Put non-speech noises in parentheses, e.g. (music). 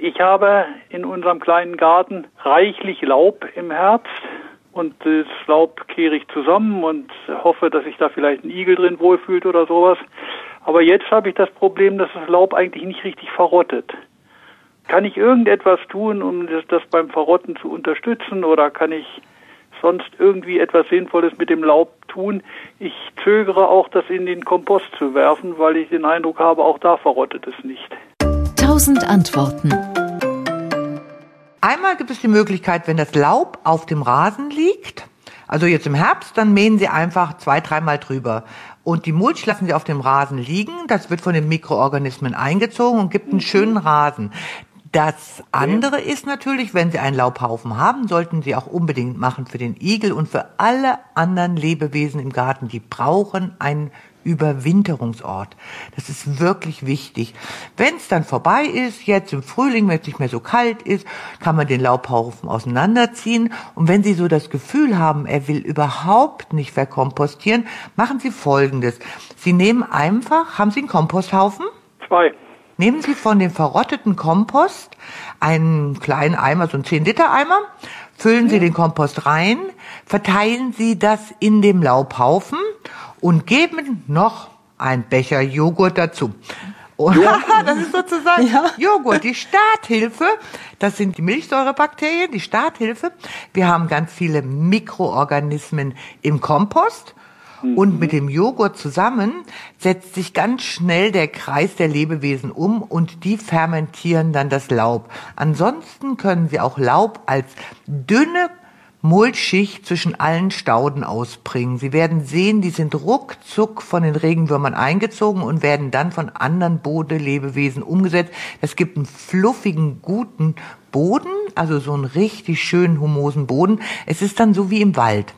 Ich habe in unserem kleinen Garten reichlich Laub im Herbst und das Laub kehre ich zusammen und hoffe, dass sich da vielleicht ein Igel drin wohlfühlt oder sowas. Aber jetzt habe ich das Problem, dass das Laub eigentlich nicht richtig verrottet. Kann ich irgendetwas tun, um das, das beim Verrotten zu unterstützen oder kann ich sonst irgendwie etwas Sinnvolles mit dem Laub tun? Ich zögere auch, das in den Kompost zu werfen, weil ich den Eindruck habe, auch da verrottet es nicht. Tausend Antworten. Einmal gibt es die Möglichkeit, wenn das Laub auf dem Rasen liegt, also jetzt im Herbst, dann mähen Sie einfach zwei, dreimal drüber. Und die Mulch lassen Sie auf dem Rasen liegen. Das wird von den Mikroorganismen eingezogen und gibt einen schönen Rasen. Das andere ist natürlich, wenn Sie einen Laubhaufen haben, sollten Sie auch unbedingt machen für den Igel und für alle anderen Lebewesen im Garten. Die brauchen einen Überwinterungsort. Das ist wirklich wichtig. Wenn es dann vorbei ist, jetzt im Frühling, wenn es nicht mehr so kalt ist, kann man den Laubhaufen auseinanderziehen. Und wenn Sie so das Gefühl haben, er will überhaupt nicht verkompostieren, machen Sie Folgendes. Sie nehmen einfach, haben Sie einen Komposthaufen? Zwei. Nehmen Sie von dem verrotteten Kompost einen kleinen Eimer, so einen 10 Liter Eimer, füllen Sie den Kompost rein, verteilen Sie das in dem Laubhaufen und geben noch ein Becher Joghurt dazu. Und (laughs) das ist sozusagen ja. Joghurt, die Starthilfe. Das sind die Milchsäurebakterien, die Starthilfe. Wir haben ganz viele Mikroorganismen im Kompost. Und mit dem Joghurt zusammen setzt sich ganz schnell der Kreis der Lebewesen um und die fermentieren dann das Laub. Ansonsten können sie auch Laub als dünne Mulchschicht zwischen allen Stauden ausbringen. Sie werden sehen, die sind ruckzuck von den Regenwürmern eingezogen und werden dann von anderen Bodelebewesen umgesetzt. Es gibt einen fluffigen, guten Boden, also so einen richtig schönen humosen Boden. Es ist dann so wie im Wald.